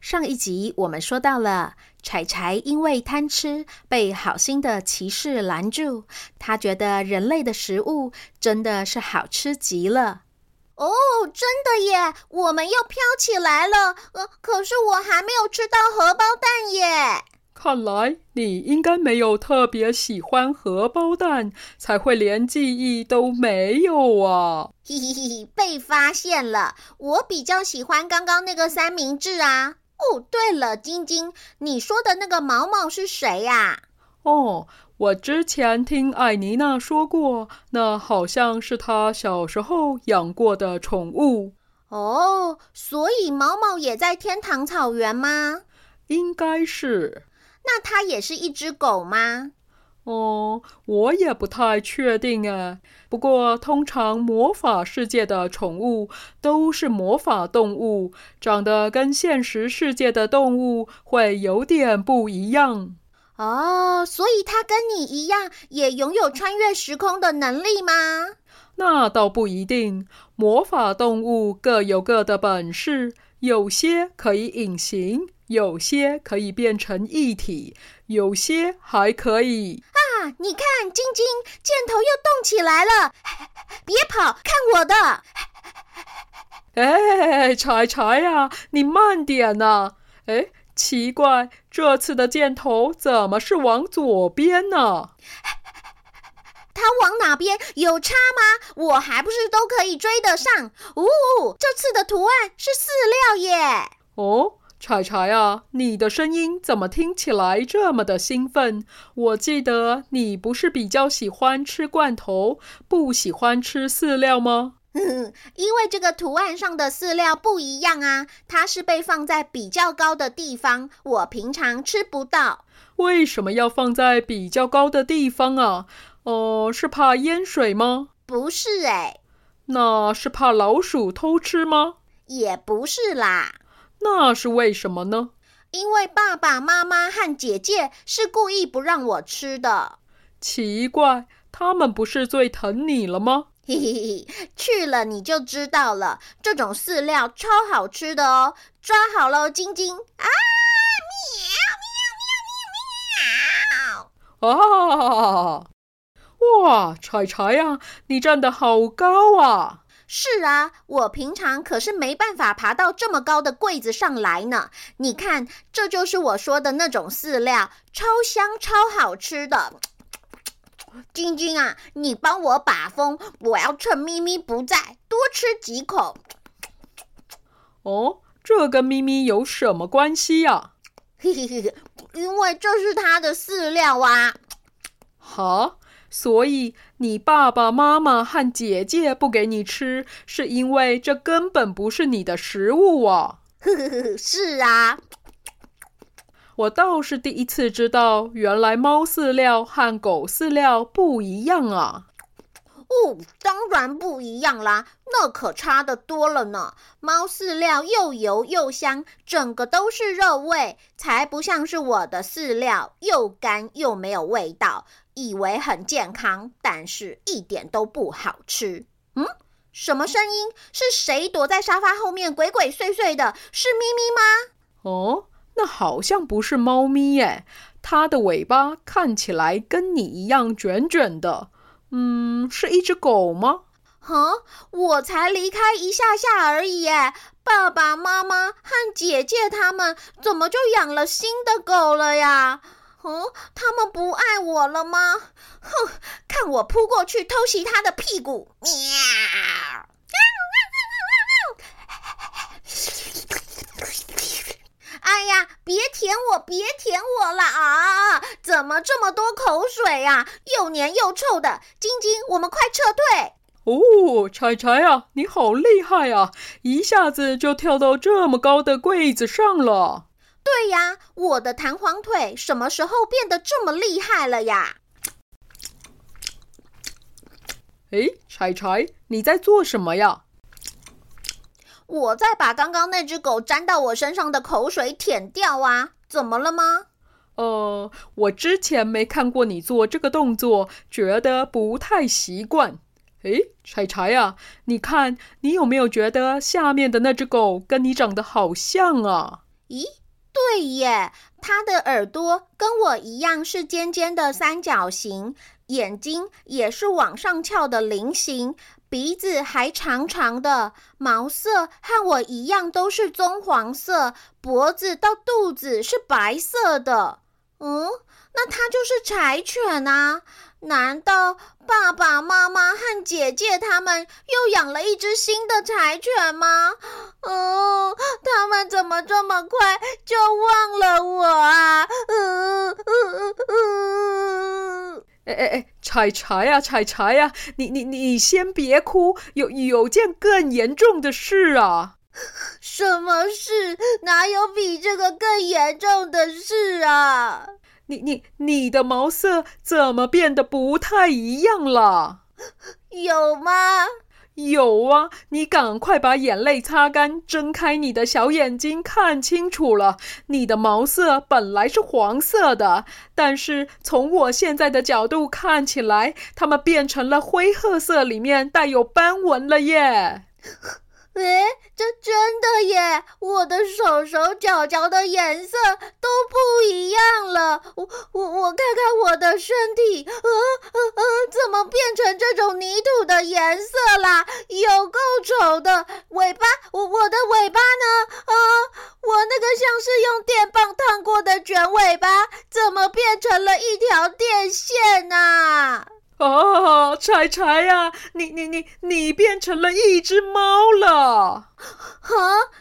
上一集我们说到了，柴柴因为贪吃被好心的骑士拦住，他觉得人类的食物真的是好吃极了。哦，真的耶，我们又飘起来了。呃，可是我还没有吃到荷包蛋耶。看来你应该没有特别喜欢荷包蛋，才会连记忆都没有啊！嘿嘿嘿，被发现了。我比较喜欢刚刚那个三明治啊。哦，对了，晶晶，你说的那个毛毛是谁呀？哦，我之前听艾妮娜说过，那好像是她小时候养过的宠物。哦，所以毛毛也在天堂草原吗？应该是。那它也是一只狗吗？哦，我也不太确定哎。不过，通常魔法世界的宠物都是魔法动物，长得跟现实世界的动物会有点不一样。哦，所以它跟你一样，也拥有穿越时空的能力吗？那倒不一定。魔法动物各有各的本事，有些可以隐形。有些可以变成一体，有些还可以啊！你看，晶晶，箭头又动起来了，别跑，看我的！哎，柴柴呀，你慢点呐！哎，奇怪，这次的箭头怎么是往左边呢？它往哪边有差吗？我还不是都可以追得上？呜哦，这次的图案是饲料耶！哦。柴柴啊，你的声音怎么听起来这么的兴奋？我记得你不是比较喜欢吃罐头，不喜欢吃饲料吗？嗯，因为这个图案上的饲料不一样啊，它是被放在比较高的地方，我平常吃不到。为什么要放在比较高的地方啊？哦、呃，是怕淹水吗？不是哎，那是怕老鼠偷吃吗？也不是啦。那是为什么呢？因为爸爸妈妈和姐姐是故意不让我吃的。奇怪，他们不是最疼你了吗？嘿嘿嘿，去了你就知道了。这种饲料超好吃的哦！抓好了，晶晶啊！喵喵喵喵喵！啊！哇，柴柴呀，你站得好高啊！是啊，我平常可是没办法爬到这么高的柜子上来呢。你看，这就是我说的那种饲料，超香、超好吃的。晶晶啊，你帮我把风，我要趁咪咪不在多吃几口。哦，这跟咪咪有什么关系呀？嘿嘿嘿，因为这是它的饲料啊。好。所以你爸爸妈妈和姐姐不给你吃，是因为这根本不是你的食物啊！呵呵呵，是啊，我倒是第一次知道，原来猫饲料和狗饲料不一样啊。哦，当然不一样啦，那可差得多了呢。猫饲料又油又香，整个都是肉味，才不像是我的饲料，又干又没有味道。以为很健康，但是一点都不好吃。嗯，什么声音？是谁躲在沙发后面鬼鬼祟祟的？是咪咪吗？哦，那好像不是猫咪耶，它的尾巴看起来跟你一样卷卷的。嗯，是一只狗吗？哼，我才离开一下下而已耶，爸爸妈妈和姐姐他们怎么就养了新的狗了呀？哦，他们不爱我了吗？哼，看我扑过去偷袭他的屁股！喵！哎呀，别舔我，别舔我了啊！怎么这么多口水呀？又黏又臭的，晶晶，我们快撤退！哦，柴柴啊，你好厉害啊！一下子就跳到这么高的柜子上了。对呀，我的弹簧腿什么时候变得这么厉害了呀？哎，柴柴，你在做什么呀？我在把刚刚那只狗沾到我身上的口水舔掉啊！怎么了吗？呃，我之前没看过你做这个动作，觉得不太习惯。诶，柴柴呀，你看，你有没有觉得下面的那只狗跟你长得好像啊？咦，对耶，它的耳朵跟我一样是尖尖的三角形，眼睛也是往上翘的菱形，鼻子还长长的，毛色和我一样都是棕黄色，脖子到肚子是白色的。嗯，那它就是柴犬啊。难道爸爸妈妈姐姐他们又养了一只新的柴犬吗？哦，他们怎么这么快就忘了我啊？嗯嗯嗯嗯。哎哎哎，柴柴呀，柴柴呀，你你你先别哭，有有件更严重的事啊。什么事？哪有比这个更严重的事啊？你你你的毛色怎么变得不太一样了？有吗？有啊！你赶快把眼泪擦干，睁开你的小眼睛，看清楚了。你的毛色本来是黄色的，但是从我现在的角度看起来，它们变成了灰褐色，里面带有斑纹了耶。哎，这真的耶！我的手手脚脚的颜色都不一样了。我我我看看我的身体，呃呃呃，怎么变成这种泥土的颜色啦？有够丑的！尾巴，我我的尾巴呢？啊，我那个像是用电棒烫过的卷尾巴，怎么变成了一条电线啊？哦，柴柴呀，你你你你变成了一只猫了！哈，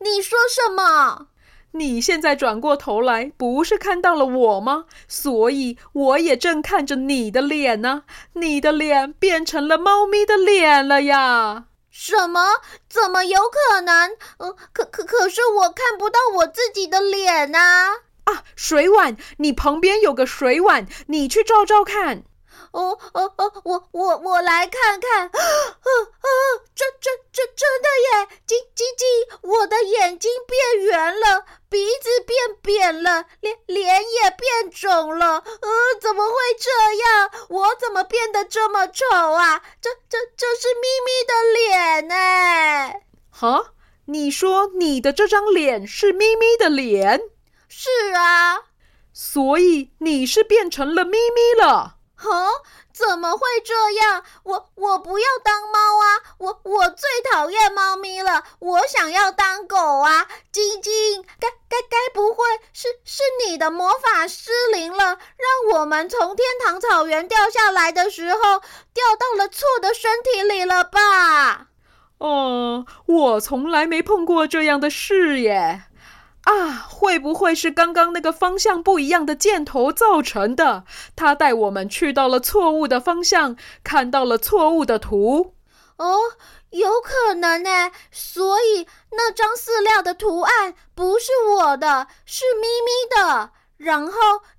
你说什么？你现在转过头来，不是看到了我吗？所以我也正看着你的脸呢。你的脸变成了猫咪的脸了呀？什么？怎么有可能？呃，可可可是我看不到我自己的脸啊！啊，水碗，你旁边有个水碗，你去照照看。哦哦哦，我我我来看看，啊啊，这这这真的耶！晶晶晶，我的眼睛变圆了，鼻子变扁了，脸脸也变肿了。呃，怎么会这样？我怎么变得这么丑啊？这这这是咪咪的脸呢？哈，你说你的这张脸是咪咪的脸？是啊，所以你是变成了咪咪了。哦，怎么会这样？我我不要当猫啊！我我最讨厌猫咪了，我想要当狗啊！晶晶，该该该不会是是你的魔法失灵了，让我们从天堂草原掉下来的时候掉到了错的身体里了吧？哦，我从来没碰过这样的事耶。啊，会不会是刚刚那个方向不一样的箭头造成的？他带我们去到了错误的方向，看到了错误的图。哦，有可能呢。所以那张饲料的图案不是我的，是咪咪的。然后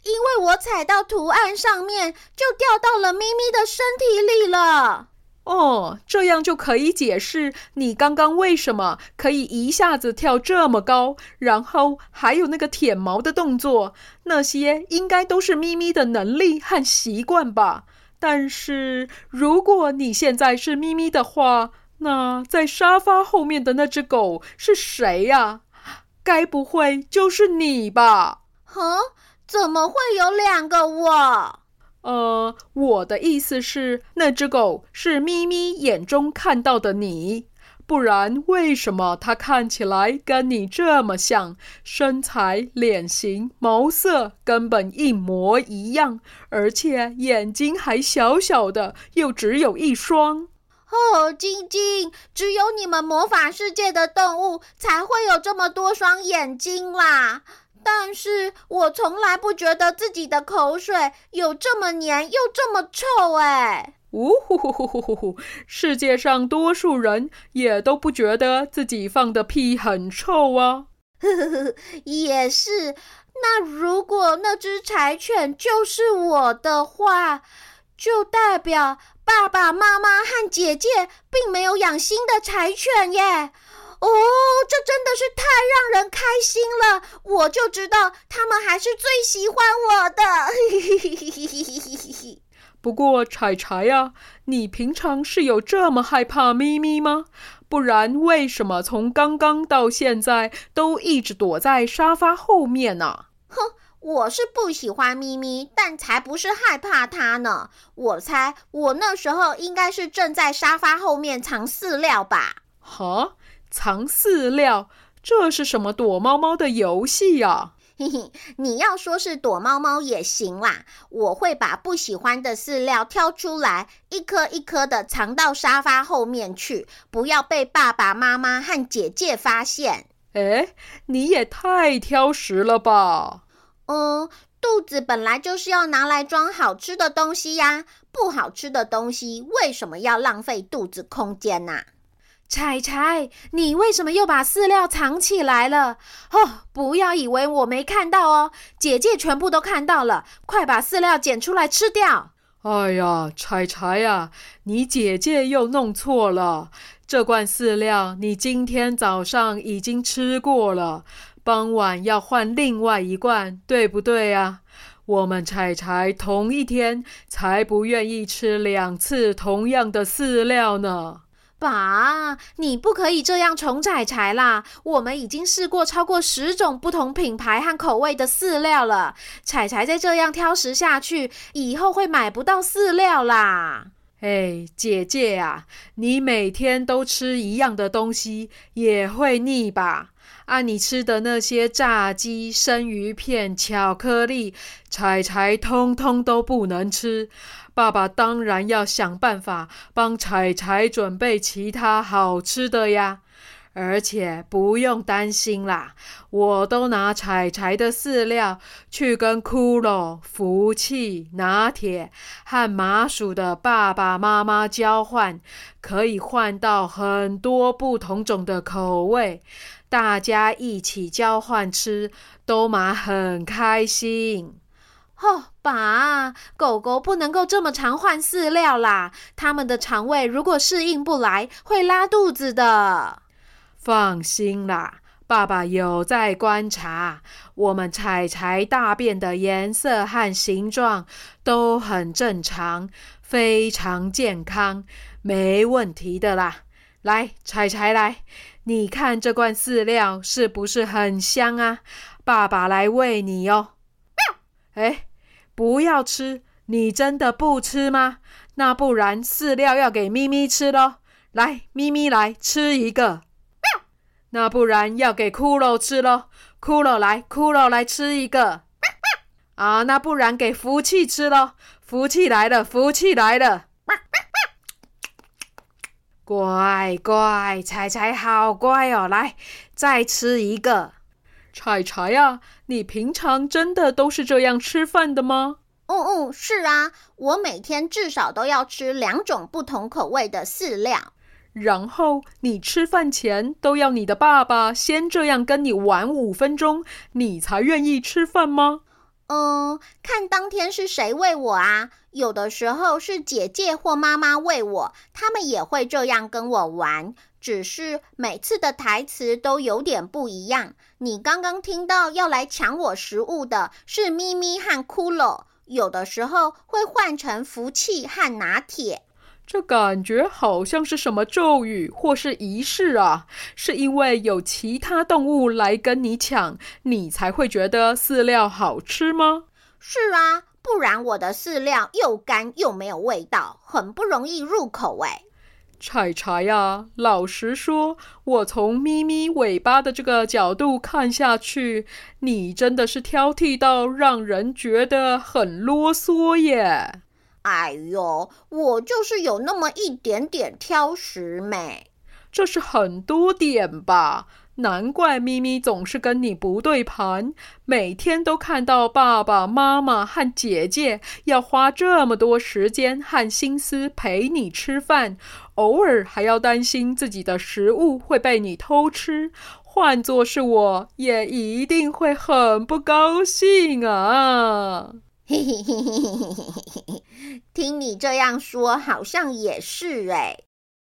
因为我踩到图案上面，就掉到了咪咪的身体里了。哦，这样就可以解释你刚刚为什么可以一下子跳这么高，然后还有那个舔毛的动作，那些应该都是咪咪的能力和习惯吧？但是如果你现在是咪咪的话，那在沙发后面的那只狗是谁呀？该不会就是你吧？哼，怎么会有两个我？呃，我的意思是，那只狗是咪咪眼中看到的你，不然为什么它看起来跟你这么像，身材、脸型、毛色根本一模一样，而且眼睛还小小的，又只有一双。哦，晶晶，只有你们魔法世界的动物才会有这么多双眼睛啦。但是我从来不觉得自己的口水有这么黏又这么臭哎！呜呼呼呼呼呼呼！世界上多数人也都不觉得自己放的屁很臭啊。呵呵呵，也是。那如果那只柴犬就是我的话，就代表爸爸妈妈和姐姐并没有养新的柴犬耶。哦，这真的是太让人开心了！我就知道他们还是最喜欢我的。不过，柴柴呀，你平常是有这么害怕咪咪吗？不然，为什么从刚刚到现在都一直躲在沙发后面呢？哼，我是不喜欢咪咪，但才不是害怕它呢。我猜，我那时候应该是正在沙发后面藏饲料吧？哈？藏饲料，这是什么躲猫猫的游戏呀？嘿嘿，你要说是躲猫猫也行啦。我会把不喜欢的饲料挑出来，一颗一颗的藏到沙发后面去，不要被爸爸妈妈和姐姐发现。哎，你也太挑食了吧？嗯，肚子本来就是要拿来装好吃的东西呀，不好吃的东西为什么要浪费肚子空间呢？柴柴，你为什么又把饲料藏起来了？哦，不要以为我没看到哦，姐姐全部都看到了，快把饲料捡出来吃掉！哎呀，柴柴呀，你姐姐又弄错了，这罐饲料你今天早上已经吃过了，傍晚要换另外一罐，对不对呀？我们柴柴同一天才不愿意吃两次同样的饲料呢。爸，你不可以这样宠彩彩啦！我们已经试过超过十种不同品牌和口味的饲料了。彩彩再这样挑食下去，以后会买不到饲料啦。哎，姐姐啊，你每天都吃一样的东西，也会腻吧？啊，你吃的那些炸鸡、生鱼片、巧克力，彩彩通通都不能吃。爸爸当然要想办法帮柴柴准备其他好吃的呀，而且不用担心啦，我都拿柴柴的饲料去跟骷髅、福气、拿铁和麻薯的爸爸妈妈交换，可以换到很多不同种的口味，大家一起交换吃，都嘛很开心。哦，爸，狗狗不能够这么常换饲料啦，它们的肠胃如果适应不来，会拉肚子的。放心啦，爸爸有在观察，我们柴柴大便的颜色和形状都很正常，非常健康，没问题的啦。来，柴柴来，你看这罐饲料是不是很香啊？爸爸来喂你哦。哎。不要吃！你真的不吃吗？那不然饲料要给咪咪吃喽。来，咪咪来吃一个。那不然要给骷髅吃喽。骷髅来，骷髅来吃一个。啊，那不然给福气吃喽。福气来了，福气来了。乖乖，彩彩好乖哦。来，再吃一个。柴柴呀，你平常真的都是这样吃饭的吗？嗯嗯，是啊，我每天至少都要吃两种不同口味的饲料。然后你吃饭前都要你的爸爸先这样跟你玩五分钟，你才愿意吃饭吗？嗯，看当天是谁喂我啊？有的时候是姐姐或妈妈喂我，他们也会这样跟我玩。只是每次的台词都有点不一样。你刚刚听到要来抢我食物的是咪咪和骷髅，有的时候会换成福气和拿铁。这感觉好像是什么咒语或是仪式啊？是因为有其他动物来跟你抢，你才会觉得饲料好吃吗？是啊，不然我的饲料又干又没有味道，很不容易入口哎。柴柴呀，老实说，我从咪咪尾巴的这个角度看下去，你真的是挑剔到让人觉得很啰嗦耶。哎呦，我就是有那么一点点挑食美。这是很多点吧？难怪咪咪总是跟你不对盘，每天都看到爸爸妈妈和姐姐要花这么多时间和心思陪你吃饭，偶尔还要担心自己的食物会被你偷吃。换作是我，也一定会很不高兴啊！嘿嘿嘿嘿嘿嘿嘿，听你这样说，好像也是哎。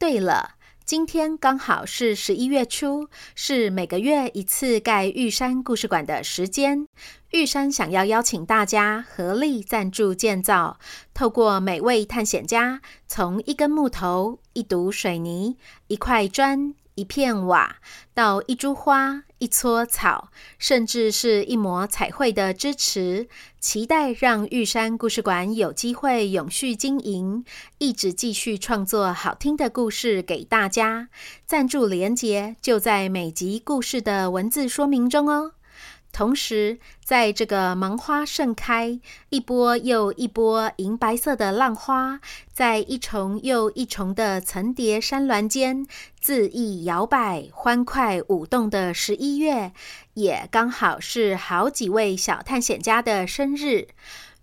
对了，今天刚好是十一月初，是每个月一次盖玉山故事馆的时间。玉山想要邀请大家合力赞助建造，透过每位探险家从一根木头、一堵水泥、一块砖。一片瓦，到一株花、一撮草，甚至是一抹彩绘的支持，期待让玉山故事馆有机会永续经营，一直继续创作好听的故事给大家。赞助连结就在每集故事的文字说明中哦。同时，在这个芒花盛开、一波又一波银白色的浪花，在一重又一重的层叠山峦间恣意摇摆、欢快舞动的十一月，也刚好是好几位小探险家的生日。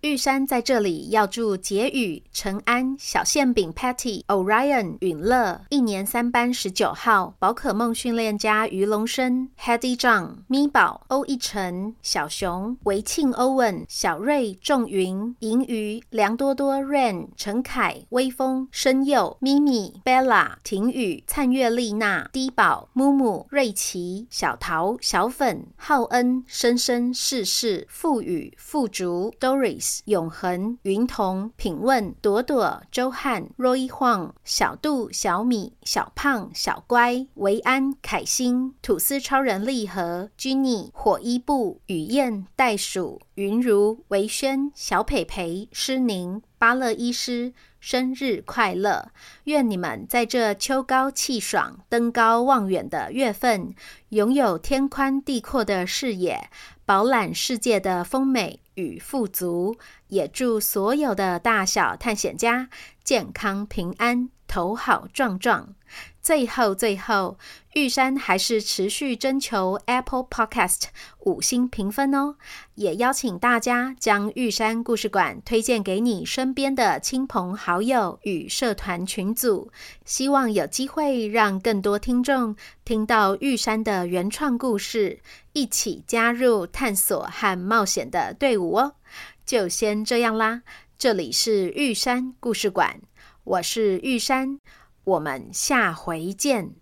玉山在这里要祝杰宇、陈安、小馅饼 Patty、Orion、允乐、一年三班十九号、宝可梦训练家于龙生、Hedy John、咪宝、欧一晨、小熊、维庆、Owen、小瑞、仲云、银鱼、梁多多、Rain、陈凯、威风、申佑、咪咪、Bella、婷雨、灿月丽娜、低宝、木木、瑞奇、小桃、小粉、浩恩、生生世世、富宇、富竹、Doris。永恒、云童、品问、朵朵、周汉、Roy Huang、小杜、小米、小胖、小乖、维安、凯欣、吐司超人利和、Ginny、火伊布、雨燕、袋鼠、云如、维轩、小佩佩、诗宁、巴乐医师，生日快乐！愿你们在这秋高气爽、登高望远的月份，拥有天宽地阔的视野，饱览世界的丰美与富足。也祝所有的大小探险家健康平安，头好壮壮。最后，最后，玉山还是持续征求 Apple Podcast 五星评分哦，也邀请大家将玉山故事馆推荐给你身边的亲朋好友与社团群组，希望有机会让更多听众听到玉山的原创故事，一起加入探索和冒险的队伍哦。就先这样啦，这里是玉山故事馆，我是玉山。我们下回见。